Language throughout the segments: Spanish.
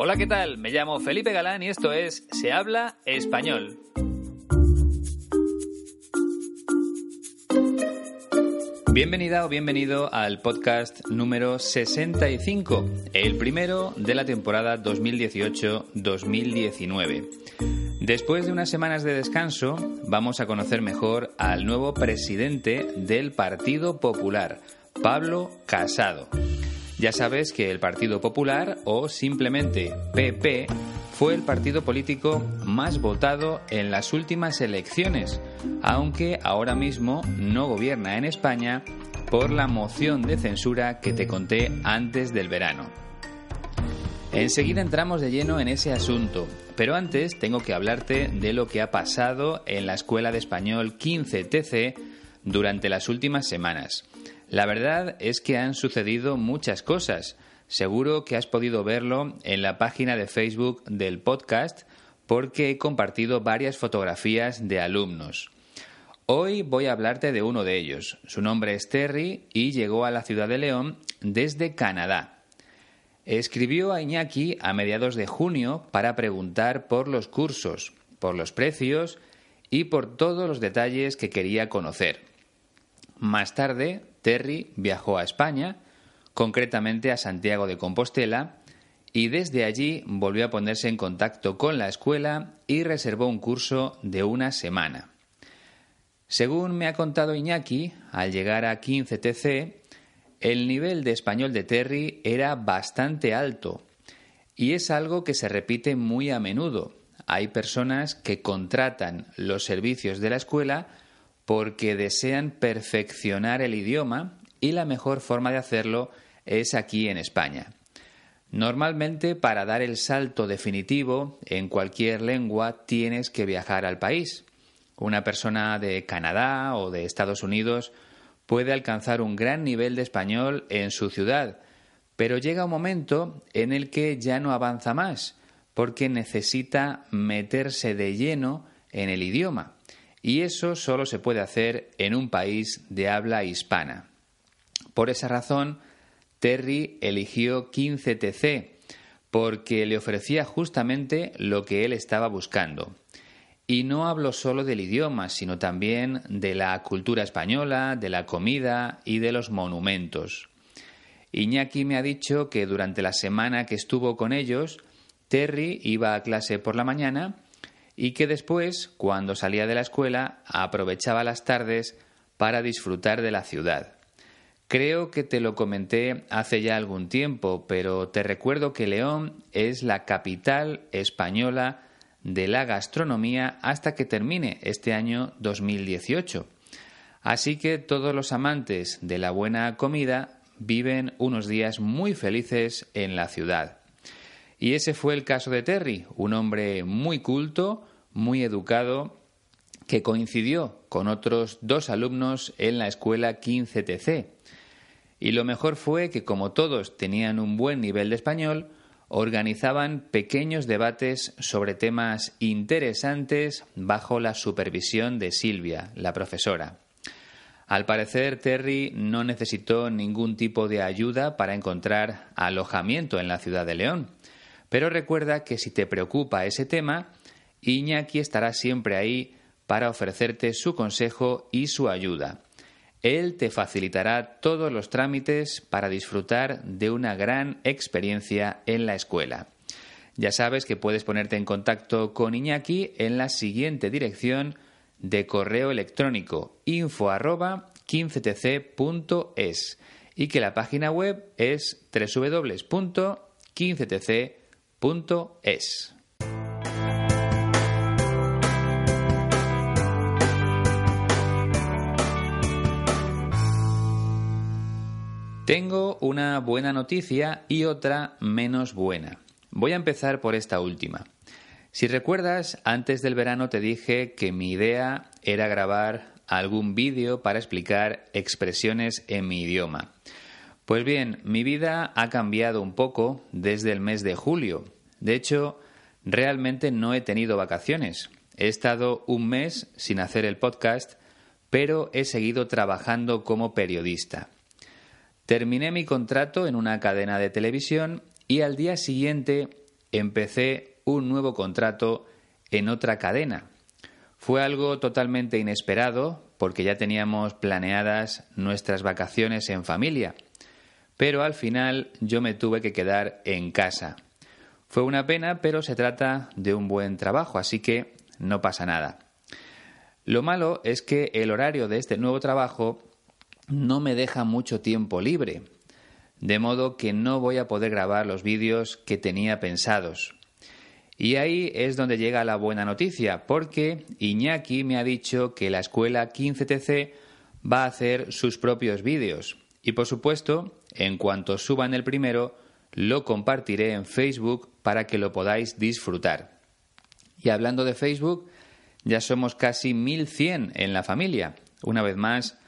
Hola, ¿qué tal? Me llamo Felipe Galán y esto es Se habla español. Bienvenida o bienvenido al podcast número 65, el primero de la temporada 2018-2019. Después de unas semanas de descanso, vamos a conocer mejor al nuevo presidente del Partido Popular, Pablo Casado. Ya sabes que el Partido Popular, o simplemente PP, fue el partido político más votado en las últimas elecciones, aunque ahora mismo no gobierna en España por la moción de censura que te conté antes del verano. Enseguida entramos de lleno en ese asunto, pero antes tengo que hablarte de lo que ha pasado en la Escuela de Español 15TC durante las últimas semanas. La verdad es que han sucedido muchas cosas. Seguro que has podido verlo en la página de Facebook del podcast porque he compartido varias fotografías de alumnos. Hoy voy a hablarte de uno de ellos. Su nombre es Terry y llegó a la ciudad de León desde Canadá. Escribió a Iñaki a mediados de junio para preguntar por los cursos, por los precios y por todos los detalles que quería conocer. Más tarde, Terry viajó a España, concretamente a Santiago de Compostela, y desde allí volvió a ponerse en contacto con la escuela y reservó un curso de una semana. Según me ha contado Iñaki, al llegar a 15TC, el nivel de español de Terry era bastante alto, y es algo que se repite muy a menudo. Hay personas que contratan los servicios de la escuela porque desean perfeccionar el idioma y la mejor forma de hacerlo es aquí en España. Normalmente para dar el salto definitivo en cualquier lengua tienes que viajar al país. Una persona de Canadá o de Estados Unidos puede alcanzar un gran nivel de español en su ciudad, pero llega un momento en el que ya no avanza más, porque necesita meterse de lleno en el idioma y eso solo se puede hacer en un país de habla hispana. Por esa razón, Terry eligió 15TC, porque le ofrecía justamente lo que él estaba buscando. Y no hablo solo del idioma, sino también de la cultura española, de la comida y de los monumentos. Iñaki me ha dicho que durante la semana que estuvo con ellos, Terry iba a clase por la mañana y que después, cuando salía de la escuela, aprovechaba las tardes para disfrutar de la ciudad. Creo que te lo comenté hace ya algún tiempo, pero te recuerdo que León es la capital española de la gastronomía hasta que termine este año 2018. Así que todos los amantes de la buena comida viven unos días muy felices en la ciudad. Y ese fue el caso de Terry, un hombre muy culto, muy educado, que coincidió con otros dos alumnos en la escuela 15TC. Y lo mejor fue que como todos tenían un buen nivel de español, organizaban pequeños debates sobre temas interesantes bajo la supervisión de Silvia, la profesora. Al parecer, Terry no necesitó ningún tipo de ayuda para encontrar alojamiento en la ciudad de León. Pero recuerda que si te preocupa ese tema, Iñaki estará siempre ahí para ofrecerte su consejo y su ayuda. Él te facilitará todos los trámites para disfrutar de una gran experiencia en la escuela. Ya sabes que puedes ponerte en contacto con Iñaki en la siguiente dirección de correo electrónico info 15tc.es y que la página web es www.15tc.es. Tengo una buena noticia y otra menos buena. Voy a empezar por esta última. Si recuerdas, antes del verano te dije que mi idea era grabar algún vídeo para explicar expresiones en mi idioma. Pues bien, mi vida ha cambiado un poco desde el mes de julio. De hecho, realmente no he tenido vacaciones. He estado un mes sin hacer el podcast, pero he seguido trabajando como periodista. Terminé mi contrato en una cadena de televisión y al día siguiente empecé un nuevo contrato en otra cadena. Fue algo totalmente inesperado porque ya teníamos planeadas nuestras vacaciones en familia, pero al final yo me tuve que quedar en casa. Fue una pena, pero se trata de un buen trabajo, así que no pasa nada. Lo malo es que el horario de este nuevo trabajo no me deja mucho tiempo libre, de modo que no voy a poder grabar los vídeos que tenía pensados. Y ahí es donde llega la buena noticia, porque Iñaki me ha dicho que la escuela 15TC va a hacer sus propios vídeos. Y por supuesto, en cuanto suban el primero, lo compartiré en Facebook para que lo podáis disfrutar. Y hablando de Facebook, ya somos casi 1100 en la familia. Una vez más,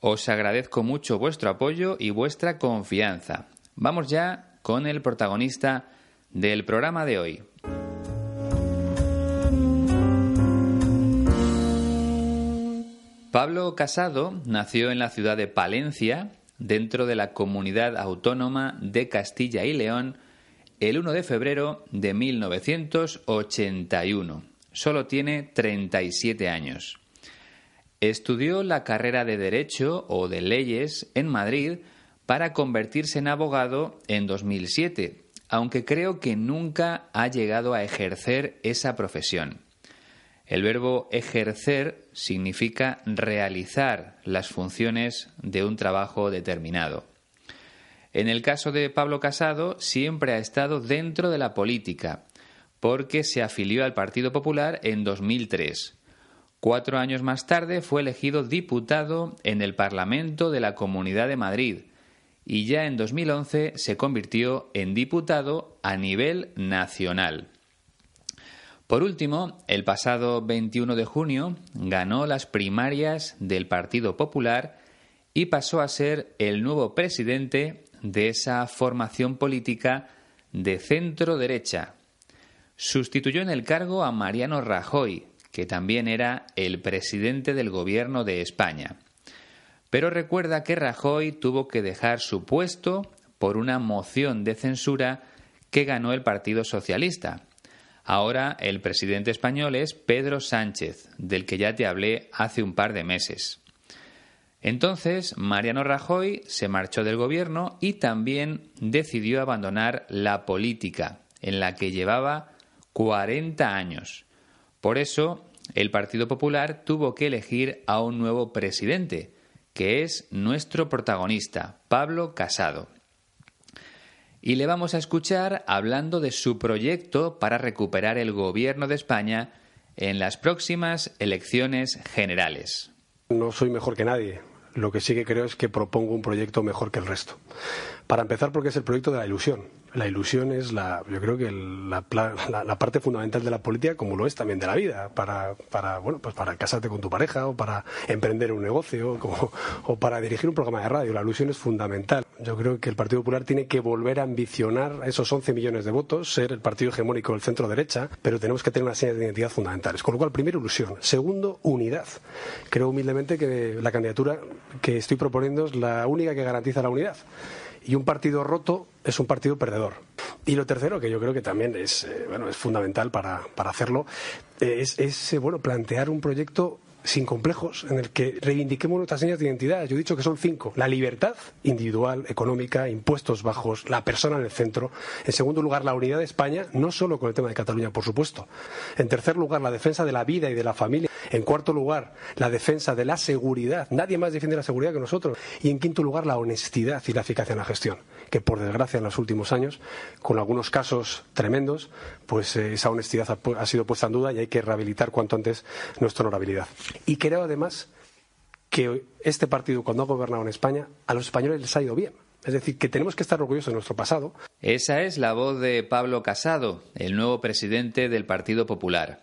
os agradezco mucho vuestro apoyo y vuestra confianza. Vamos ya con el protagonista del programa de hoy. Pablo Casado nació en la ciudad de Palencia, dentro de la comunidad autónoma de Castilla y León, el 1 de febrero de 1981. Solo tiene 37 años. Estudió la carrera de Derecho o de Leyes en Madrid para convertirse en abogado en 2007, aunque creo que nunca ha llegado a ejercer esa profesión. El verbo ejercer significa realizar las funciones de un trabajo determinado. En el caso de Pablo Casado, siempre ha estado dentro de la política, porque se afilió al Partido Popular en 2003 Cuatro años más tarde fue elegido diputado en el Parlamento de la Comunidad de Madrid y ya en 2011 se convirtió en diputado a nivel nacional. Por último, el pasado 21 de junio ganó las primarias del Partido Popular y pasó a ser el nuevo presidente de esa formación política de centro derecha. Sustituyó en el cargo a Mariano Rajoy, que también era el presidente del gobierno de España. Pero recuerda que Rajoy tuvo que dejar su puesto por una moción de censura que ganó el Partido Socialista. Ahora el presidente español es Pedro Sánchez, del que ya te hablé hace un par de meses. Entonces, Mariano Rajoy se marchó del gobierno y también decidió abandonar la política, en la que llevaba 40 años. Por eso, el Partido Popular tuvo que elegir a un nuevo presidente, que es nuestro protagonista, Pablo Casado. Y le vamos a escuchar hablando de su proyecto para recuperar el gobierno de España en las próximas elecciones generales. No soy mejor que nadie. Lo que sí que creo es que propongo un proyecto mejor que el resto. Para empezar, porque es el proyecto de la ilusión la ilusión es la, yo creo que la, la, parte fundamental de la política, como lo es también de la vida, para, para, bueno, pues para casarte con tu pareja o para emprender un negocio o para dirigir un programa de radio. La ilusión es fundamental. Yo creo que el Partido Popular tiene que volver a ambicionar esos 11 millones de votos, ser el partido hegemónico del centro derecha, pero tenemos que tener una serie de identidad fundamentales. Con lo cual, primero, ilusión. Segundo, unidad. Creo humildemente que la candidatura que estoy proponiendo es la única que garantiza la unidad. Y un partido roto es un partido perdedor. Y lo tercero, que yo creo que también es, eh, bueno, es fundamental para, para hacerlo, eh, es, es eh, bueno, plantear un proyecto sin complejos, en el que reivindiquemos nuestras señas de identidad. Yo he dicho que son cinco. La libertad individual, económica, impuestos bajos, la persona en el centro. En segundo lugar, la unidad de España, no solo con el tema de Cataluña, por supuesto. En tercer lugar, la defensa de la vida y de la familia. En cuarto lugar, la defensa de la seguridad. Nadie más defiende la seguridad que nosotros. Y en quinto lugar, la honestidad y la eficacia en la gestión. Que por desgracia en los últimos años, con algunos casos tremendos, pues eh, esa honestidad ha sido puesta en duda y hay que rehabilitar cuanto antes nuestra honorabilidad. Y creo además que este partido, cuando ha gobernado en España, a los españoles les ha ido bien. Es decir, que tenemos que estar orgullosos de nuestro pasado. Esa es la voz de Pablo Casado, el nuevo presidente del Partido Popular.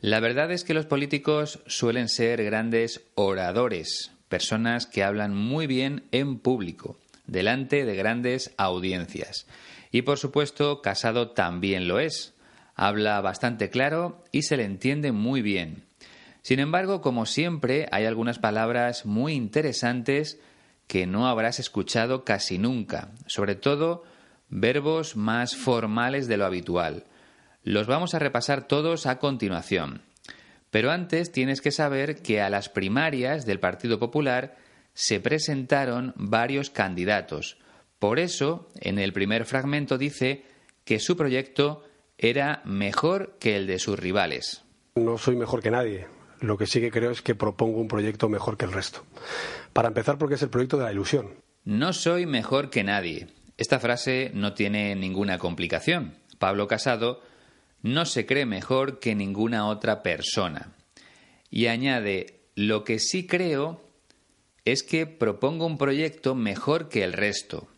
La verdad es que los políticos suelen ser grandes oradores, personas que hablan muy bien en público, delante de grandes audiencias. Y por supuesto, Casado también lo es. Habla bastante claro y se le entiende muy bien. Sin embargo, como siempre, hay algunas palabras muy interesantes que no habrás escuchado casi nunca, sobre todo verbos más formales de lo habitual. Los vamos a repasar todos a continuación. Pero antes tienes que saber que a las primarias del Partido Popular se presentaron varios candidatos. Por eso, en el primer fragmento dice que su proyecto era mejor que el de sus rivales. No soy mejor que nadie. Lo que sí que creo es que propongo un proyecto mejor que el resto. Para empezar, porque es el proyecto de la ilusión. No soy mejor que nadie. Esta frase no tiene ninguna complicación. Pablo Casado no se cree mejor que ninguna otra persona. Y añade, lo que sí creo es que propongo un proyecto mejor que el resto.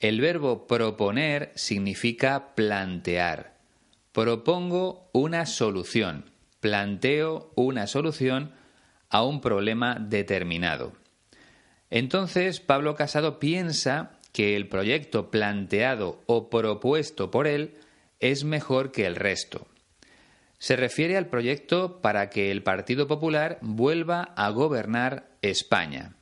El verbo proponer significa plantear. Propongo una solución, planteo una solución a un problema determinado. Entonces Pablo Casado piensa que el proyecto planteado o propuesto por él es mejor que el resto. Se refiere al proyecto para que el Partido Popular vuelva a gobernar España.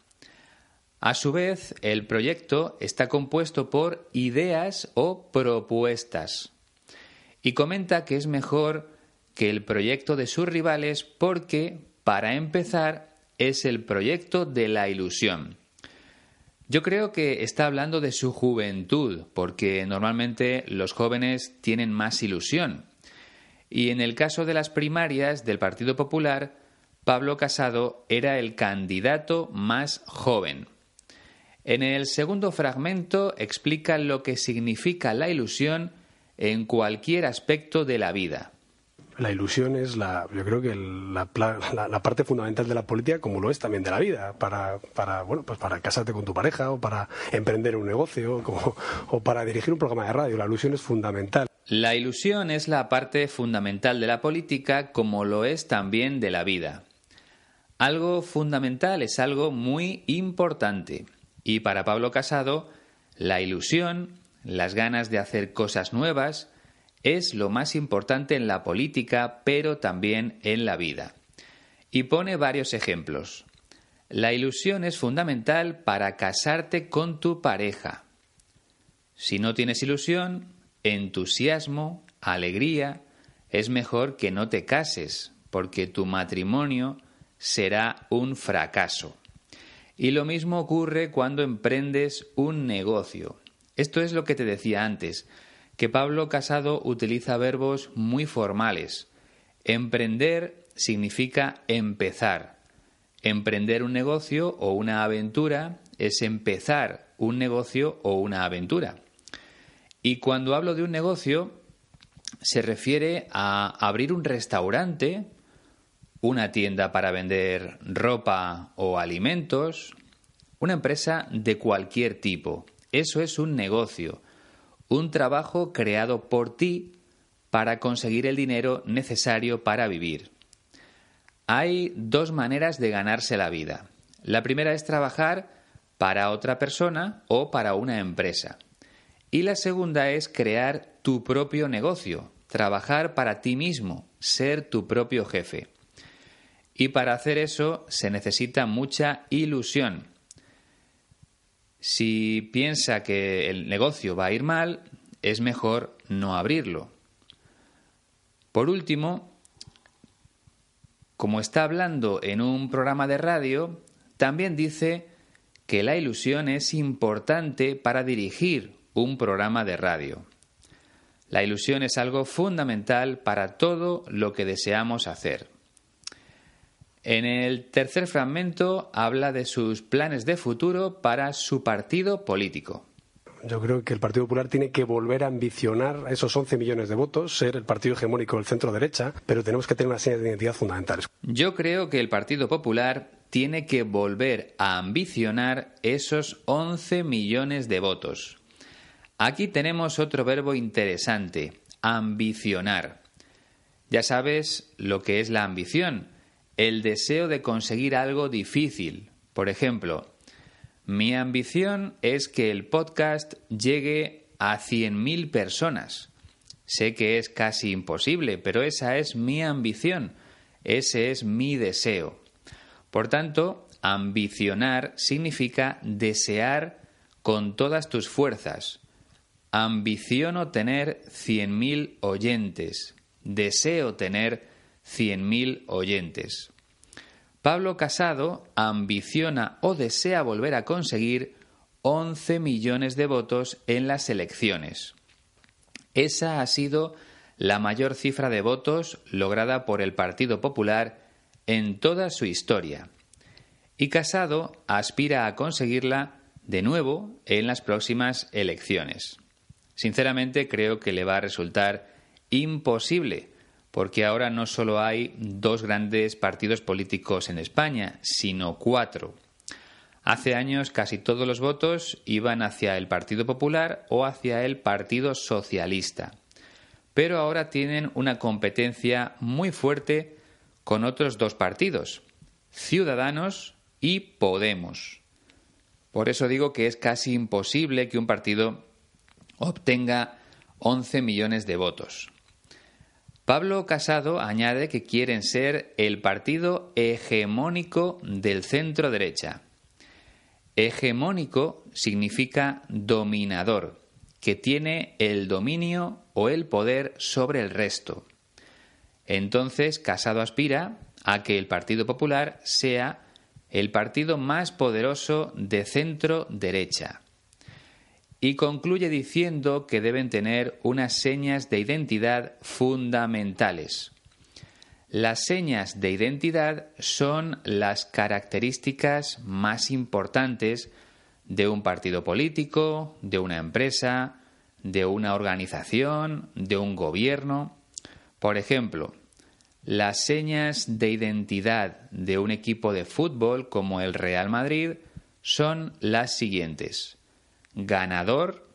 A su vez, el proyecto está compuesto por ideas o propuestas. Y comenta que es mejor que el proyecto de sus rivales porque, para empezar, es el proyecto de la ilusión. Yo creo que está hablando de su juventud, porque normalmente los jóvenes tienen más ilusión. Y en el caso de las primarias del Partido Popular, Pablo Casado era el candidato más joven. En el segundo fragmento explica lo que significa la ilusión en cualquier aspecto de la vida la ilusión es la, yo creo que la, la, parte fundamental de la política, como lo es también de la vida, para, para, bueno, pues para casarte con tu pareja o para emprender un negocio o para dirigir un programa de radio. La ilusión es fundamental. La ilusión es la parte fundamental de la política, como lo es también de la vida. Algo fundamental es algo muy importante. Y para Pablo Casado, la ilusión, las ganas de hacer cosas nuevas, es lo más importante en la política, pero también en la vida. Y pone varios ejemplos. La ilusión es fundamental para casarte con tu pareja. Si no tienes ilusión, entusiasmo, alegría, es mejor que no te cases, porque tu matrimonio será un fracaso. Y lo mismo ocurre cuando emprendes un negocio. Esto es lo que te decía antes que Pablo Casado utiliza verbos muy formales. Emprender significa empezar. Emprender un negocio o una aventura es empezar un negocio o una aventura. Y cuando hablo de un negocio, se refiere a abrir un restaurante, una tienda para vender ropa o alimentos, una empresa de cualquier tipo. Eso es un negocio un trabajo creado por ti para conseguir el dinero necesario para vivir. Hay dos maneras de ganarse la vida. La primera es trabajar para otra persona o para una empresa. Y la segunda es crear tu propio negocio, trabajar para ti mismo, ser tu propio jefe. Y para hacer eso se necesita mucha ilusión, si piensa que el negocio va a ir mal, es mejor no abrirlo. Por último, como está hablando en un programa de radio, también dice que la ilusión es importante para dirigir un programa de radio. La ilusión es algo fundamental para todo lo que deseamos hacer. En el tercer fragmento habla de sus planes de futuro para su partido político. Yo creo que el Partido Popular tiene que volver a ambicionar esos 11 millones de votos, ser el partido hegemónico del centro derecha, pero tenemos que tener una serie de identidad fundamentales. Yo creo que el Partido Popular tiene que volver a ambicionar esos 11 millones de votos. Aquí tenemos otro verbo interesante, ambicionar. Ya sabes lo que es la ambición el deseo de conseguir algo difícil. Por ejemplo, mi ambición es que el podcast llegue a 100.000 personas. Sé que es casi imposible, pero esa es mi ambición, ese es mi deseo. Por tanto, ambicionar significa desear con todas tus fuerzas. ambiciono tener 100.000 oyentes, deseo tener 100.000 oyentes. Pablo Casado ambiciona o desea volver a conseguir 11 millones de votos en las elecciones. Esa ha sido la mayor cifra de votos lograda por el Partido Popular en toda su historia. Y Casado aspira a conseguirla de nuevo en las próximas elecciones. Sinceramente creo que le va a resultar imposible, porque ahora no solo hay dos grandes partidos políticos en España, sino cuatro. Hace años casi todos los votos iban hacia el Partido Popular o hacia el Partido Socialista. Pero ahora tienen una competencia muy fuerte con otros dos partidos, Ciudadanos y Podemos. Por eso digo que es casi imposible que un partido obtenga 11 millones de votos. Pablo Casado añade que quieren ser el partido hegemónico del centro derecha. Hegemónico significa dominador, que tiene el dominio o el poder sobre el resto. Entonces, Casado aspira a que el Partido Popular sea el partido más poderoso de centro derecha y concluye diciendo que deben tener unas señas de identidad fundamentales. Las señas de identidad son las características más importantes de un partido político, de una empresa, de una organización, de un gobierno. Por ejemplo, las señas de identidad de un equipo de fútbol como el Real Madrid son las siguientes ganador,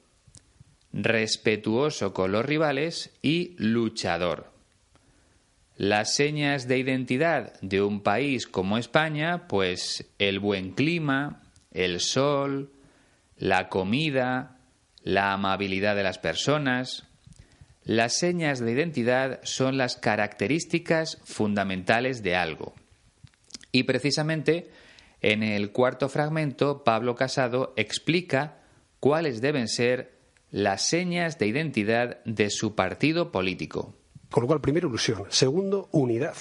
respetuoso con los rivales y luchador. Las señas de identidad de un país como España, pues el buen clima, el sol, la comida, la amabilidad de las personas. Las señas de identidad son las características fundamentales de algo. Y precisamente en el cuarto fragmento, Pablo Casado explica cuáles deben ser las señas de identidad de su partido político. Con lo cual, primero, ilusión. Segundo, unidad.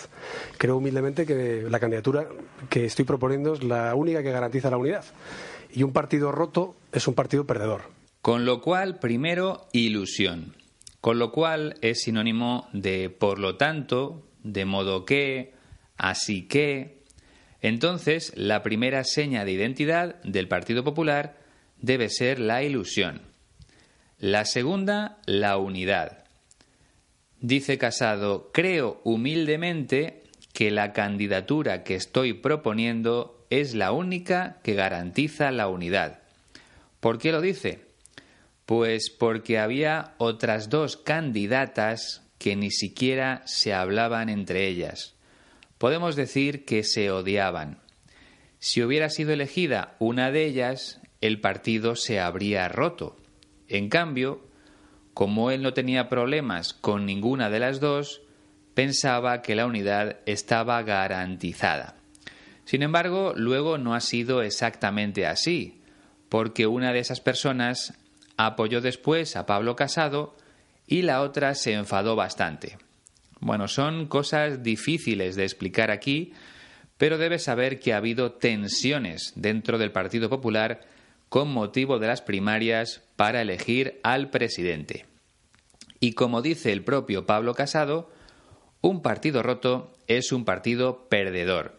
Creo humildemente que la candidatura que estoy proponiendo es la única que garantiza la unidad. Y un partido roto es un partido perdedor. Con lo cual, primero, ilusión. Con lo cual es sinónimo de por lo tanto, de modo que, así que. Entonces, la primera seña de identidad del Partido Popular debe ser la ilusión. La segunda, la unidad. Dice Casado, creo humildemente que la candidatura que estoy proponiendo es la única que garantiza la unidad. ¿Por qué lo dice? Pues porque había otras dos candidatas que ni siquiera se hablaban entre ellas. Podemos decir que se odiaban. Si hubiera sido elegida una de ellas, el partido se habría roto. En cambio, como él no tenía problemas con ninguna de las dos, pensaba que la unidad estaba garantizada. Sin embargo, luego no ha sido exactamente así, porque una de esas personas apoyó después a Pablo Casado y la otra se enfadó bastante. Bueno, son cosas difíciles de explicar aquí, pero debes saber que ha habido tensiones dentro del Partido Popular con motivo de las primarias para elegir al presidente. Y como dice el propio Pablo Casado, un partido roto es un partido perdedor.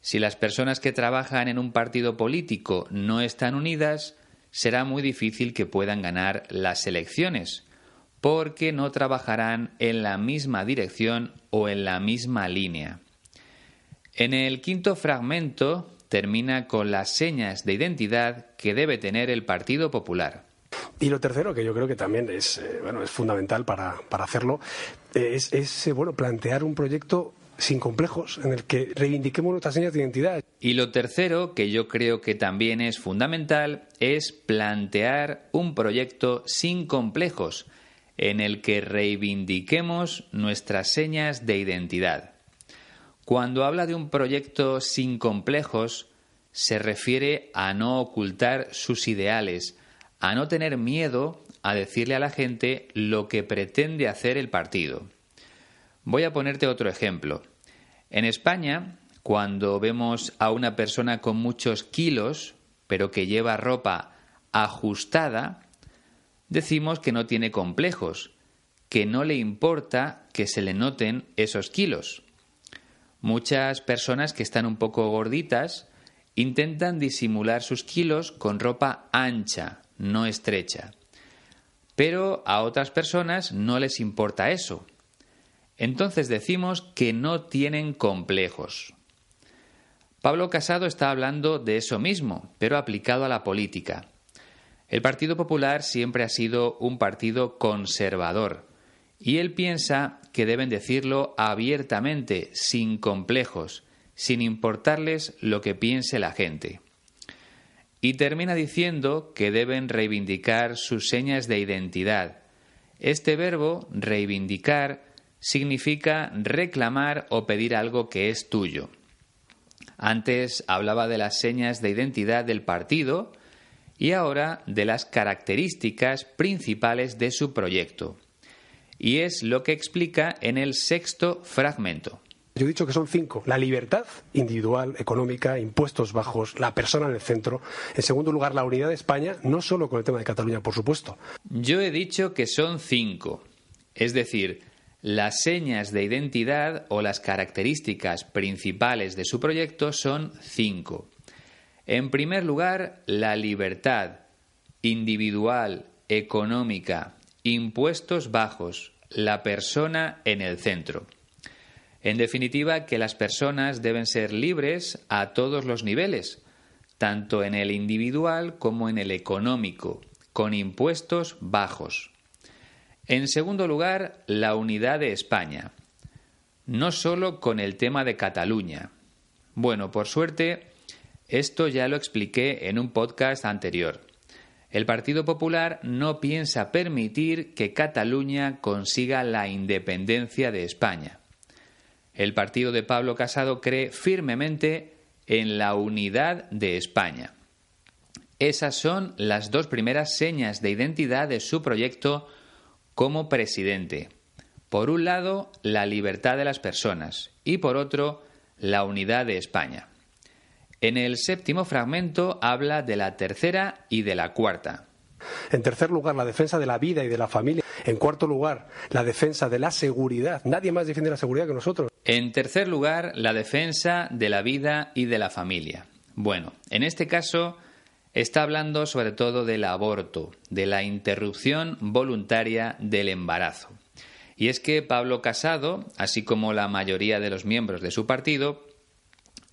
Si las personas que trabajan en un partido político no están unidas, será muy difícil que puedan ganar las elecciones, porque no trabajarán en la misma dirección o en la misma línea. En el quinto fragmento termina con las señas de identidad que debe tener el Partido Popular. Y lo tercero, que yo creo que también es, eh, bueno, es fundamental para, hacerlo, eh, es, es eh, bueno, plantear un proyecto sin complejos, en el que reivindiquemos nuestras señas de identidad. Y lo tercero, que yo creo que también es fundamental, es plantear un proyecto sin complejos, en el que reivindiquemos nuestras señas de identidad. Cuando habla de un proyecto sin complejos, se refiere a no ocultar sus ideales, a no tener miedo a decirle a la gente lo que pretende hacer el partido. Voy a ponerte otro ejemplo. En España, cuando vemos a una persona con muchos kilos, pero que lleva ropa ajustada, decimos que no tiene complejos, que no le importa que se le noten esos kilos. Muchas personas que están un poco gorditas intentan disimular sus kilos con ropa ancha, no estrecha. Pero a otras personas no les importa eso. Entonces decimos que no tienen complejos. Pablo Casado está hablando de eso mismo, pero aplicado a la política. El Partido Popular siempre ha sido un partido conservador, y él piensa que deben decirlo abiertamente, sin complejos, sin importarles lo que piense la gente. Y termina diciendo que deben reivindicar sus señas de identidad. Este verbo, reivindicar, significa reclamar o pedir algo que es tuyo. Antes hablaba de las señas de identidad del partido y ahora de las características principales de su proyecto. Y es lo que explica en el sexto fragmento. Yo he dicho que son cinco. La libertad individual, económica, impuestos bajos, la persona en el centro. En segundo lugar, la unidad de España, no solo con el tema de Cataluña, por supuesto. Yo he dicho que son cinco. Es decir, las señas de identidad o las características principales de su proyecto son cinco. En primer lugar, la libertad individual, económica, impuestos bajos, la persona en el centro. En definitiva, que las personas deben ser libres a todos los niveles, tanto en el individual como en el económico, con impuestos bajos. En segundo lugar, la unidad de España. No solo con el tema de Cataluña. Bueno, por suerte, esto ya lo expliqué en un podcast anterior. El Partido Popular no piensa permitir que Cataluña consiga la independencia de España. El partido de Pablo Casado cree firmemente en la unidad de España. Esas son las dos primeras señas de identidad de su proyecto como presidente. Por un lado, la libertad de las personas y por otro, la unidad de España. En el séptimo fragmento habla de la tercera y de la cuarta. En tercer lugar, la defensa de la vida y de la familia. En cuarto lugar, la defensa de la seguridad. Nadie más defiende la seguridad que nosotros. En tercer lugar, la defensa de la vida y de la familia. Bueno, en este caso está hablando sobre todo del aborto, de la interrupción voluntaria del embarazo. Y es que Pablo Casado, así como la mayoría de los miembros de su partido,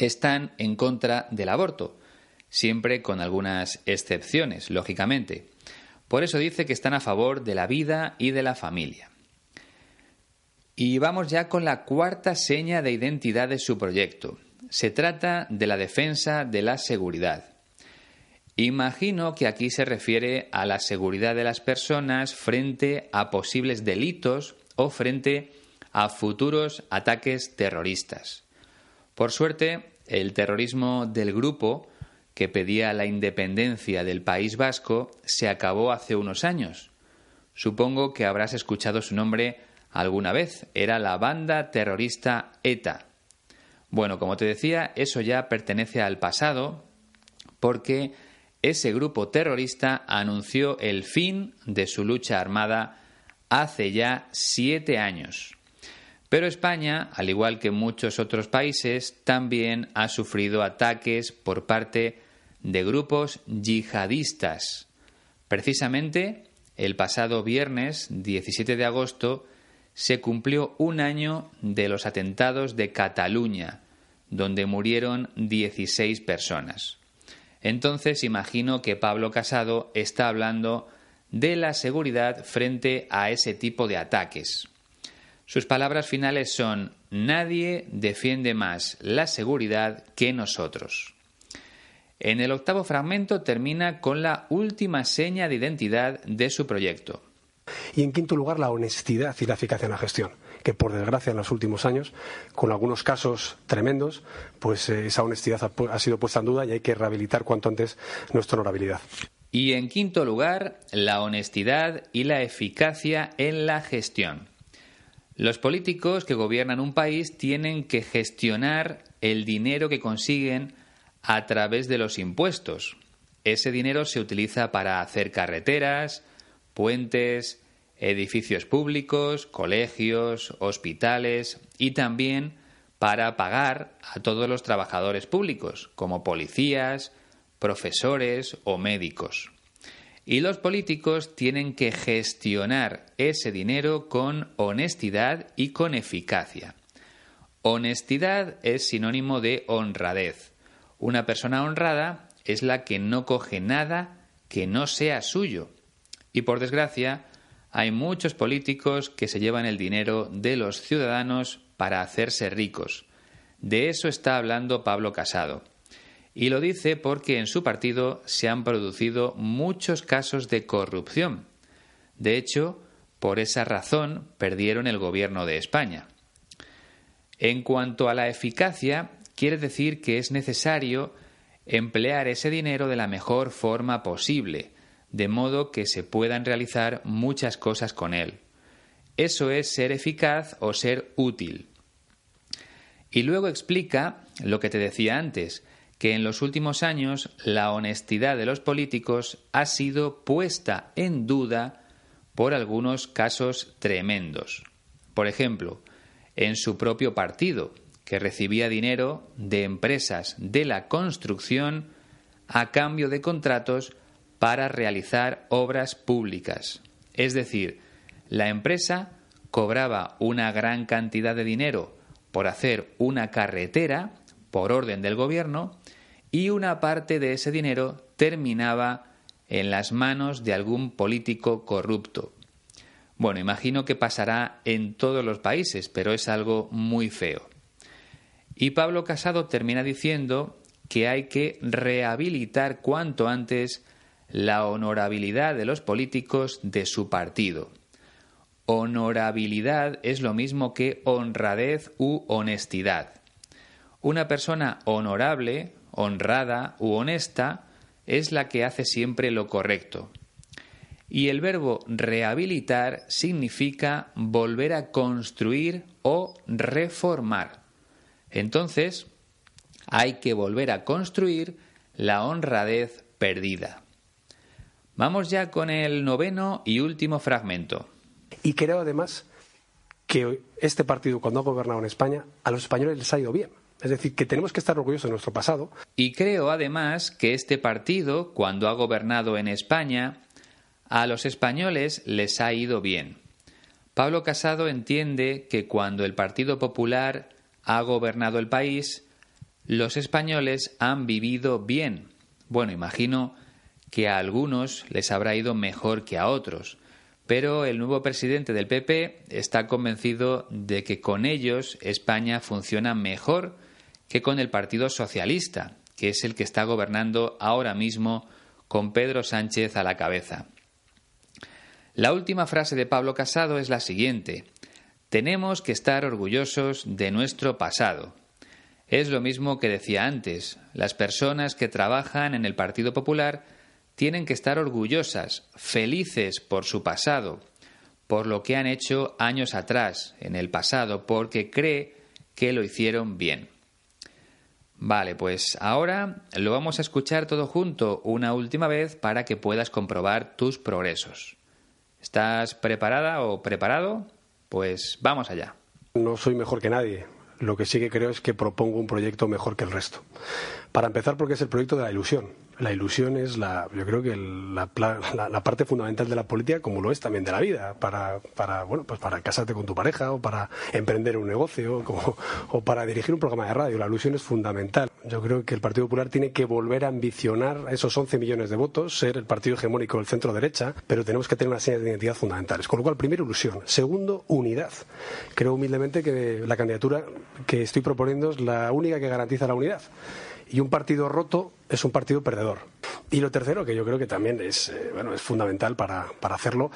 están en contra del aborto, siempre con algunas excepciones, lógicamente. Por eso dice que están a favor de la vida y de la familia. Y vamos ya con la cuarta seña de identidad de su proyecto. Se trata de la defensa de la seguridad. Imagino que aquí se refiere a la seguridad de las personas frente a posibles delitos o frente a futuros ataques terroristas. Por suerte, el terrorismo del grupo que pedía la independencia del País Vasco se acabó hace unos años. Supongo que habrás escuchado su nombre alguna vez. Era la banda terrorista ETA. Bueno, como te decía, eso ya pertenece al pasado porque ese grupo terrorista anunció el fin de su lucha armada hace ya siete años. Pero España, al igual que muchos otros países, también ha sufrido ataques por parte de grupos yihadistas. Precisamente, el pasado viernes 17 de agosto se cumplió un año de los atentados de Cataluña, donde murieron 16 personas. Entonces imagino que Pablo Casado está hablando de la seguridad frente a ese tipo de ataques. Sus palabras finales son Nadie defiende más la seguridad que nosotros. En el octavo fragmento termina con la última seña de identidad de su proyecto. Y en quinto lugar, la honestidad y la eficacia en la gestión, que por desgracia en los últimos años, con algunos casos tremendos, pues eh, esa honestidad ha, ha sido puesta en duda y hay que rehabilitar cuanto antes nuestra honorabilidad. Y en quinto lugar, la honestidad y la eficacia en la gestión. Los políticos que gobiernan un país tienen que gestionar el dinero que consiguen a través de los impuestos. Ese dinero se utiliza para hacer carreteras, puentes, edificios públicos, colegios, hospitales y también para pagar a todos los trabajadores públicos, como policías, profesores o médicos. Y los políticos tienen que gestionar ese dinero con honestidad y con eficacia. Honestidad es sinónimo de honradez. Una persona honrada es la que no coge nada que no sea suyo. Y por desgracia, hay muchos políticos que se llevan el dinero de los ciudadanos para hacerse ricos. De eso está hablando Pablo Casado. Y lo dice porque en su partido se han producido muchos casos de corrupción. De hecho, por esa razón perdieron el gobierno de España. En cuanto a la eficacia, quiere decir que es necesario emplear ese dinero de la mejor forma posible, de modo que se puedan realizar muchas cosas con él. Eso es ser eficaz o ser útil. Y luego explica lo que te decía antes, que en los últimos años la honestidad de los políticos ha sido puesta en duda por algunos casos tremendos. Por ejemplo, en su propio partido, que recibía dinero de empresas de la construcción a cambio de contratos para realizar obras públicas. Es decir, la empresa cobraba una gran cantidad de dinero por hacer una carretera por orden del gobierno y una parte de ese dinero terminaba en las manos de algún político corrupto. Bueno, imagino que pasará en todos los países, pero es algo muy feo. Y Pablo Casado termina diciendo que hay que rehabilitar cuanto antes la honorabilidad de los políticos de su partido. Honorabilidad es lo mismo que honradez u honestidad. Una persona honorable, honrada u honesta es la que hace siempre lo correcto. Y el verbo rehabilitar significa volver a construir o reformar. Entonces, hay que volver a construir la honradez perdida. Vamos ya con el noveno y último fragmento. Y creo además que este partido, cuando ha gobernado en España, a los españoles les ha ido bien. Es decir, que tenemos que estar orgullosos de nuestro pasado. Y creo además que este partido, cuando ha gobernado en España, a los españoles les ha ido bien. Pablo Casado entiende que cuando el Partido Popular ha gobernado el país, los españoles han vivido bien. Bueno, imagino que a algunos les habrá ido mejor que a otros, pero el nuevo presidente del PP está convencido de que con ellos España funciona mejor que con el Partido Socialista, que es el que está gobernando ahora mismo con Pedro Sánchez a la cabeza. La última frase de Pablo Casado es la siguiente. Tenemos que estar orgullosos de nuestro pasado. Es lo mismo que decía antes. Las personas que trabajan en el Partido Popular tienen que estar orgullosas, felices por su pasado, por lo que han hecho años atrás, en el pasado, porque cree que lo hicieron bien. Vale, pues ahora lo vamos a escuchar todo junto una última vez para que puedas comprobar tus progresos. ¿Estás preparada o preparado? Pues vamos allá. No soy mejor que nadie. Lo que sí que creo es que propongo un proyecto mejor que el resto. Para empezar, porque es el proyecto de la ilusión la ilusión es la, yo creo que la, la, parte fundamental de la política, como lo es también de la vida, para, para, bueno, pues para casarte con tu pareja o para emprender un negocio o para dirigir un programa de radio. La ilusión es fundamental. Yo creo que el Partido Popular tiene que volver a ambicionar esos 11 millones de votos, ser el partido hegemónico del centro derecha, pero tenemos que tener una serie de identidad fundamentales. Con lo cual, primero, ilusión. Segundo, unidad. Creo humildemente que la candidatura que estoy proponiendo es la única que garantiza la unidad. Y un partido roto es un partido perdedor. Y lo tercero, que yo creo que también es, eh, bueno, es fundamental para, hacerlo,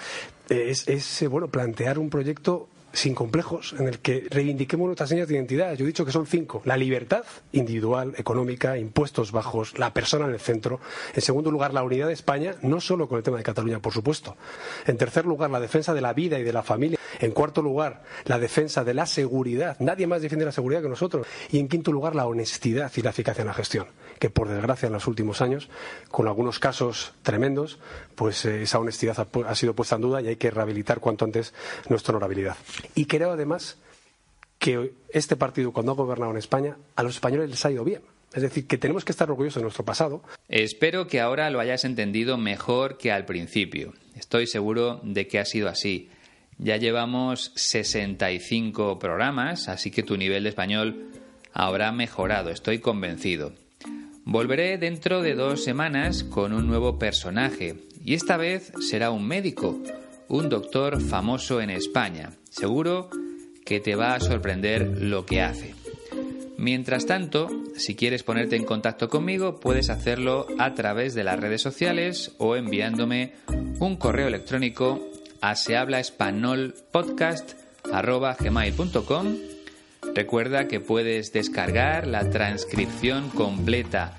es, es, eh, bueno, plantear un proyecto sin complejos, en el que reivindiquemos nuestras señas de identidad. Yo he dicho que son cinco. La libertad individual, económica, impuestos bajos, la persona en el centro. En segundo lugar, la unidad de España, no solo con el tema de Cataluña, por supuesto. En tercer lugar, la defensa de la vida y de la familia. En cuarto lugar, la defensa de la seguridad. Nadie más defiende la seguridad que nosotros. Y en quinto lugar, la honestidad y la eficacia en la gestión. Que por desgracia en los últimos años, con algunos casos tremendos, pues eh, esa honestidad ha, ha sido puesta en duda y hay que rehabilitar cuanto antes nuestra honorabilidad. Y creo además que este partido, cuando ha gobernado en España, a los españoles les ha ido bien. Es decir, que tenemos que estar orgullosos de nuestro pasado. Espero que ahora lo hayas entendido mejor que al principio. Estoy seguro de que ha sido así. Ya llevamos 65 programas, así que tu nivel de español habrá mejorado, estoy convencido. Volveré dentro de dos semanas con un nuevo personaje, y esta vez será un médico, un doctor famoso en España. Seguro que te va a sorprender lo que hace. Mientras tanto, si quieres ponerte en contacto conmigo, puedes hacerlo a través de las redes sociales o enviándome un correo electrónico a sehablaespanolpodcast.com. Recuerda que puedes descargar la transcripción completa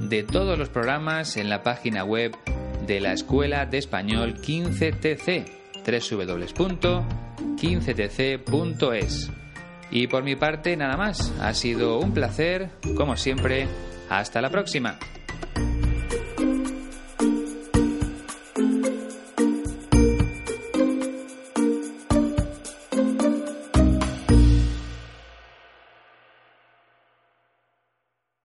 de todos los programas en la página web de la Escuela de Español 15TC, www.15tc.es. Y por mi parte nada más, ha sido un placer, como siempre, hasta la próxima.